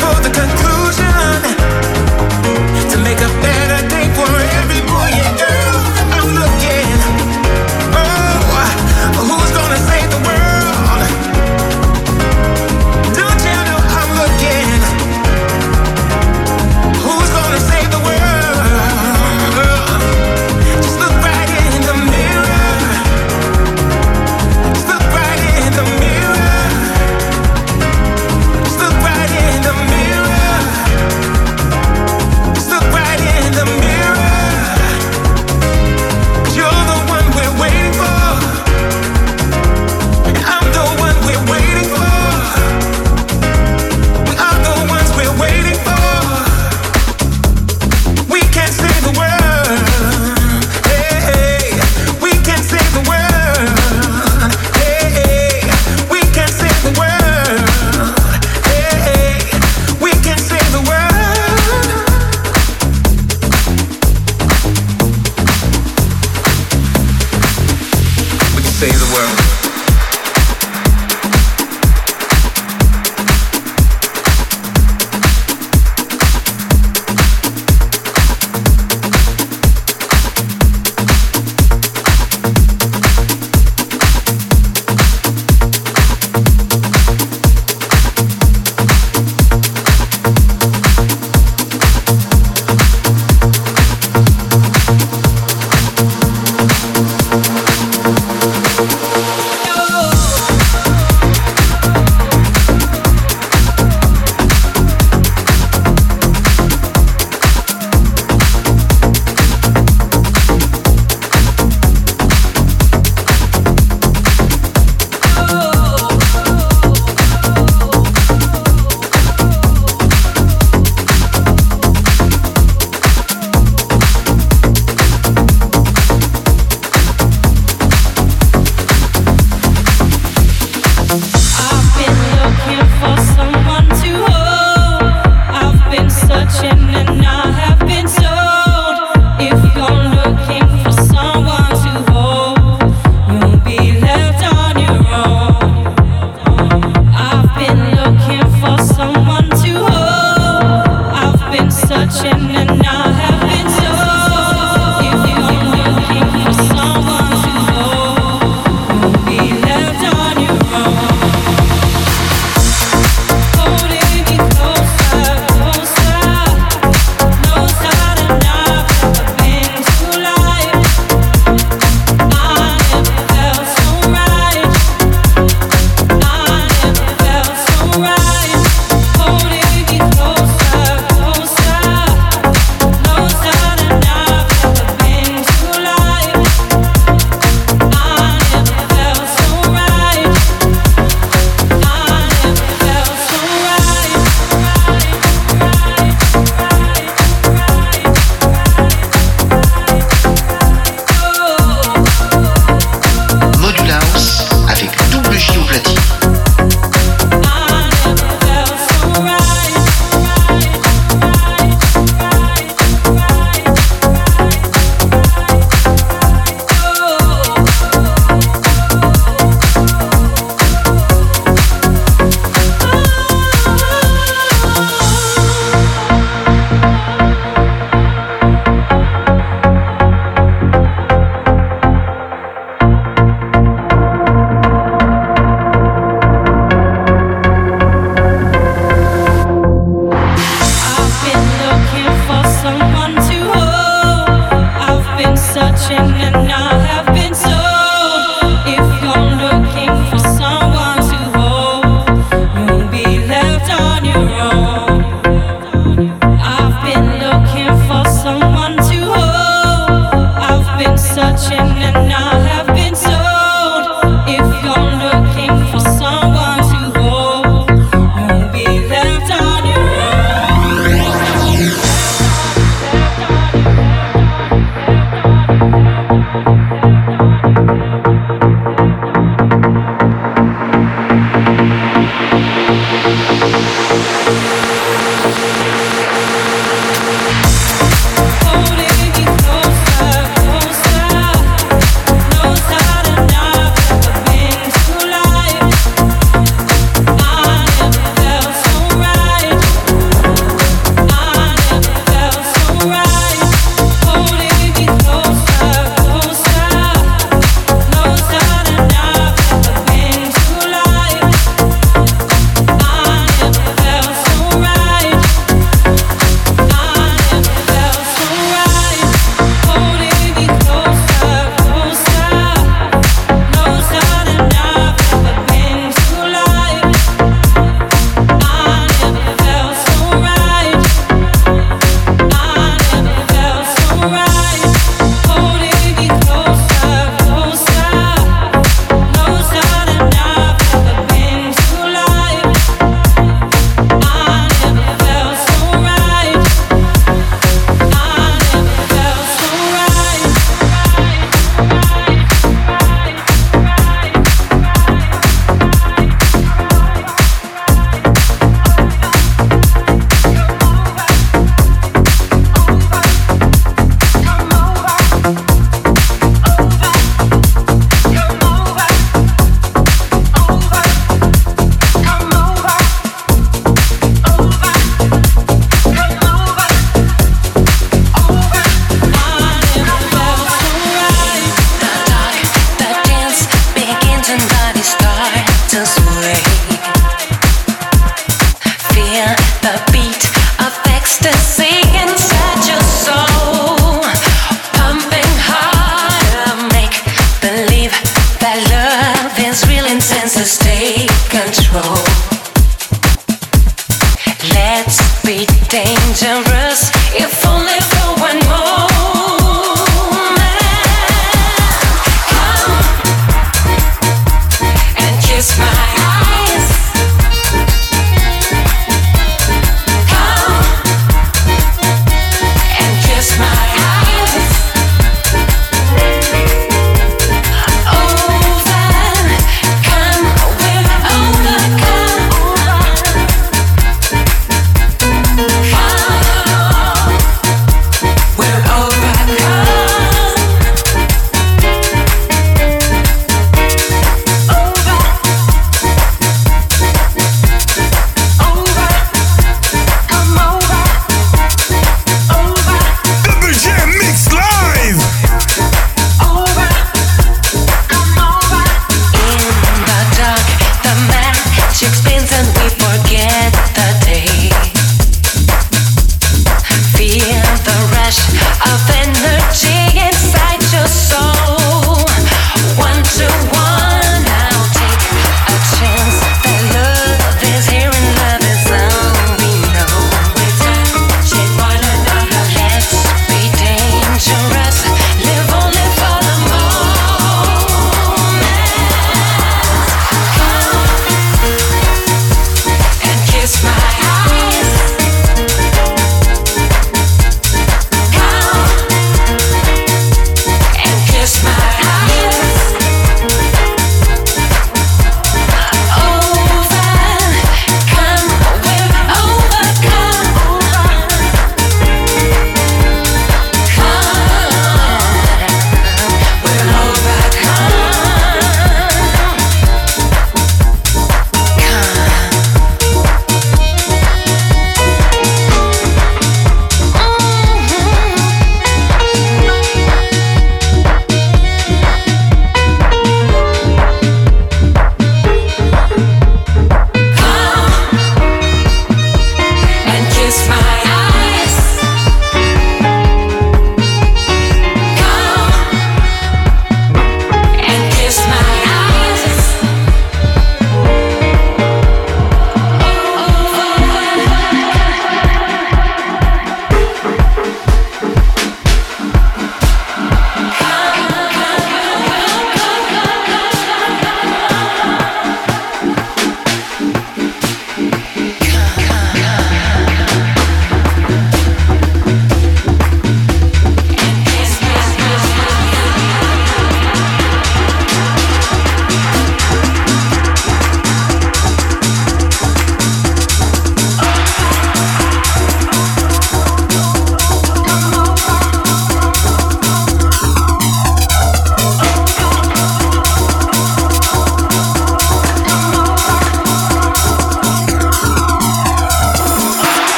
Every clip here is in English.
for the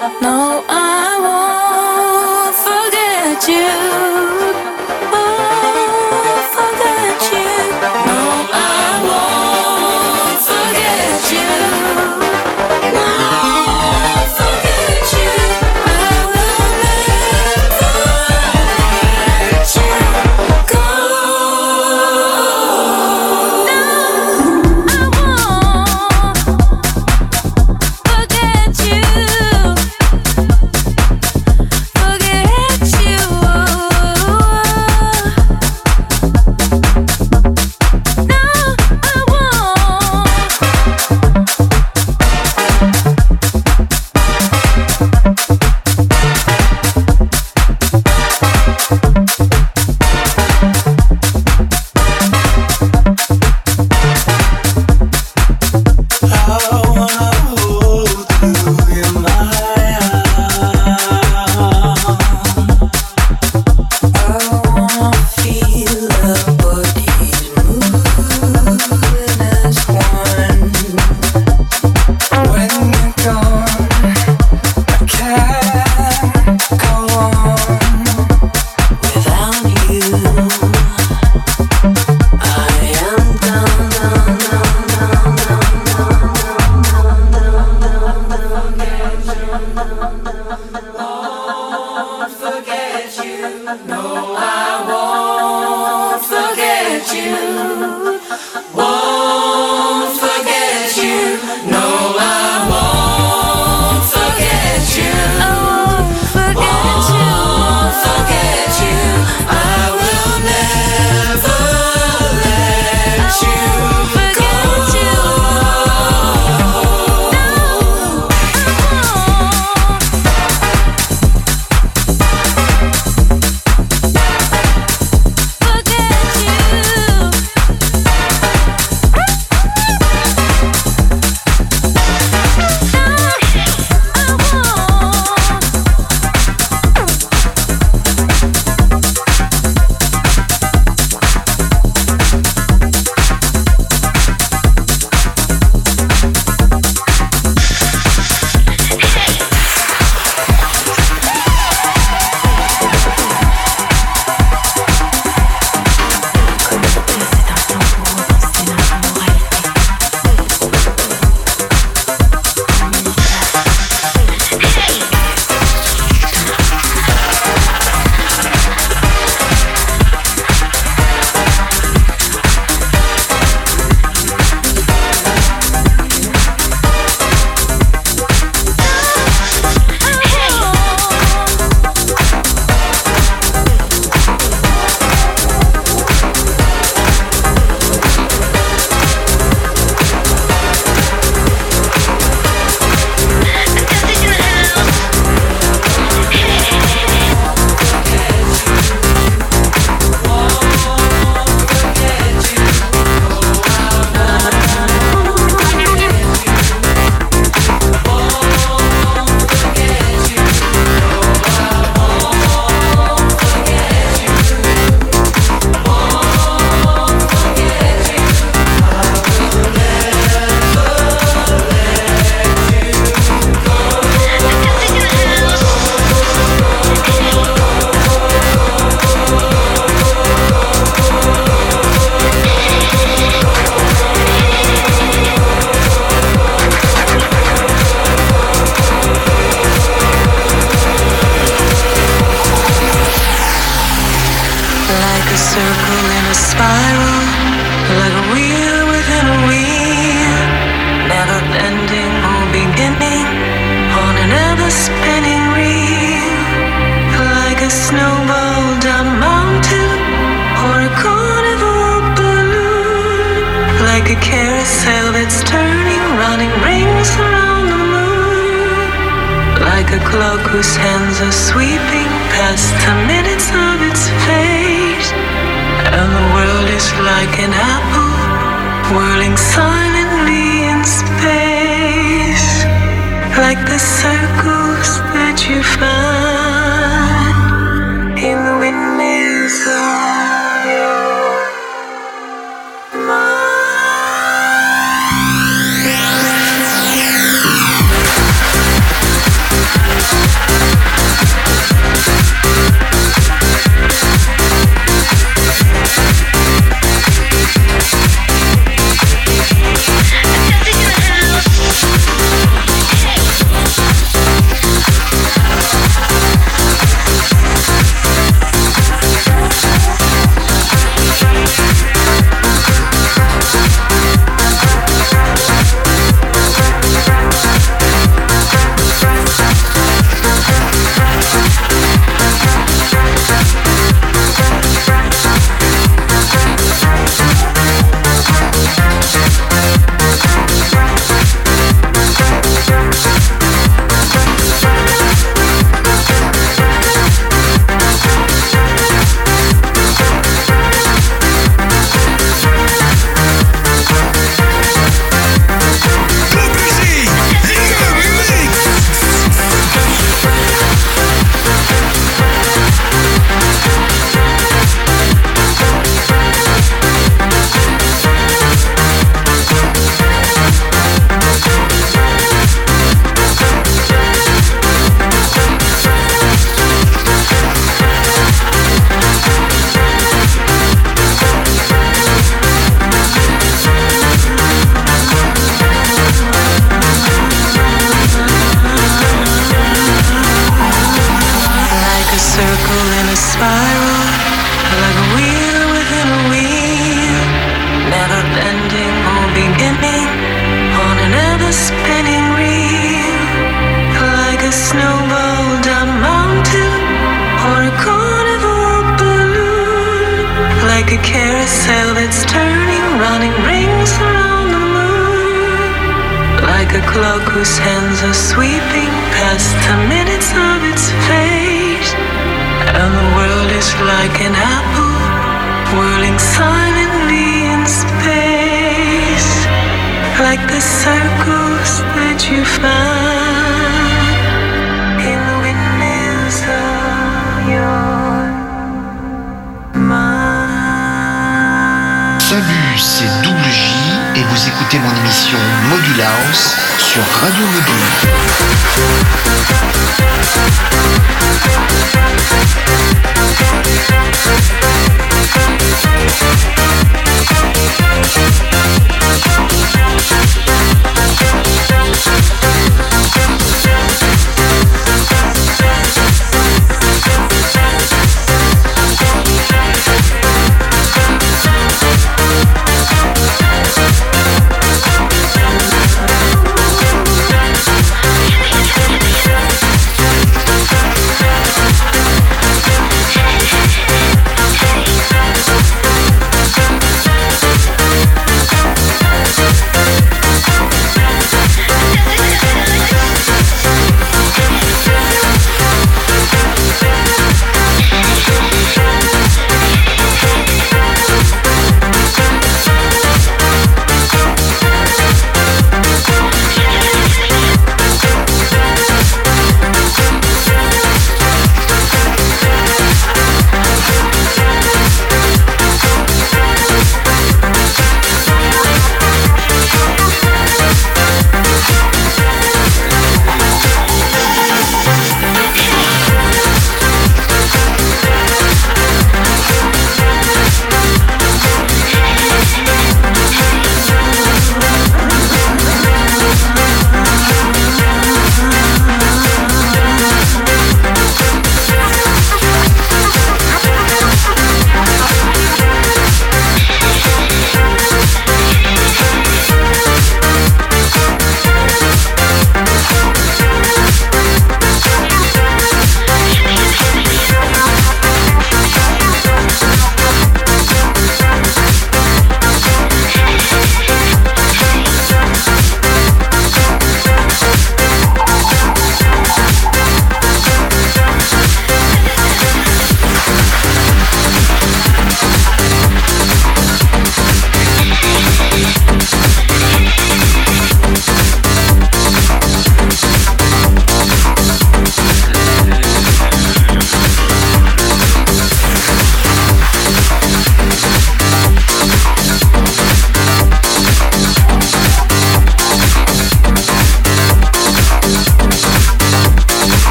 circle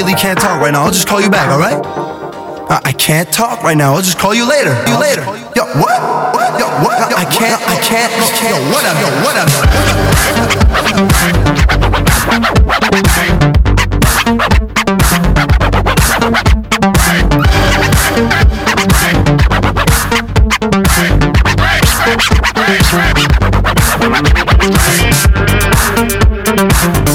really can't talk right now. I'll just call you back, alright? I, I can't talk right now. I'll just call you later. You later. Yo, what? What? Yo, what? I can't. I can't. Yo, what up? Yo, what up? avec